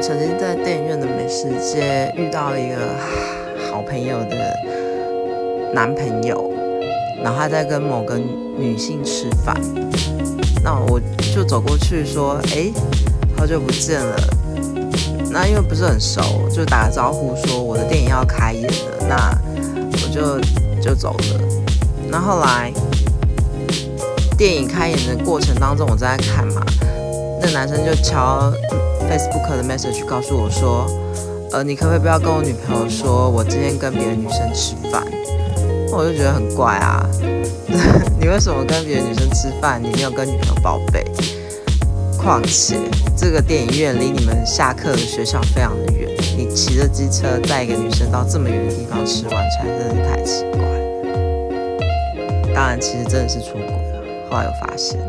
曾经在电影院的美食街遇到一个好朋友的男朋友，然后他在跟某个女性吃饭，那我就走过去说：“哎，好久不见了。”那因为不是很熟，就打个招呼说我的电影要开演了，那我就就走了。那后来电影开演的过程当中，我在看嘛，那男生就敲 Facebook 的 message 告诉我说：“呃，你可不可以不要跟我女朋友说我今天跟别的女生吃饭？”我就觉得很怪啊，你为什么跟别的女生吃饭？你没有跟女朋友报备？况且这个电影院离你们下课的学校非常的远，你骑着机车带一个女生到这么远的地方吃晚餐，真的是太奇怪了。当然，其实真的是出轨了，后来有发现。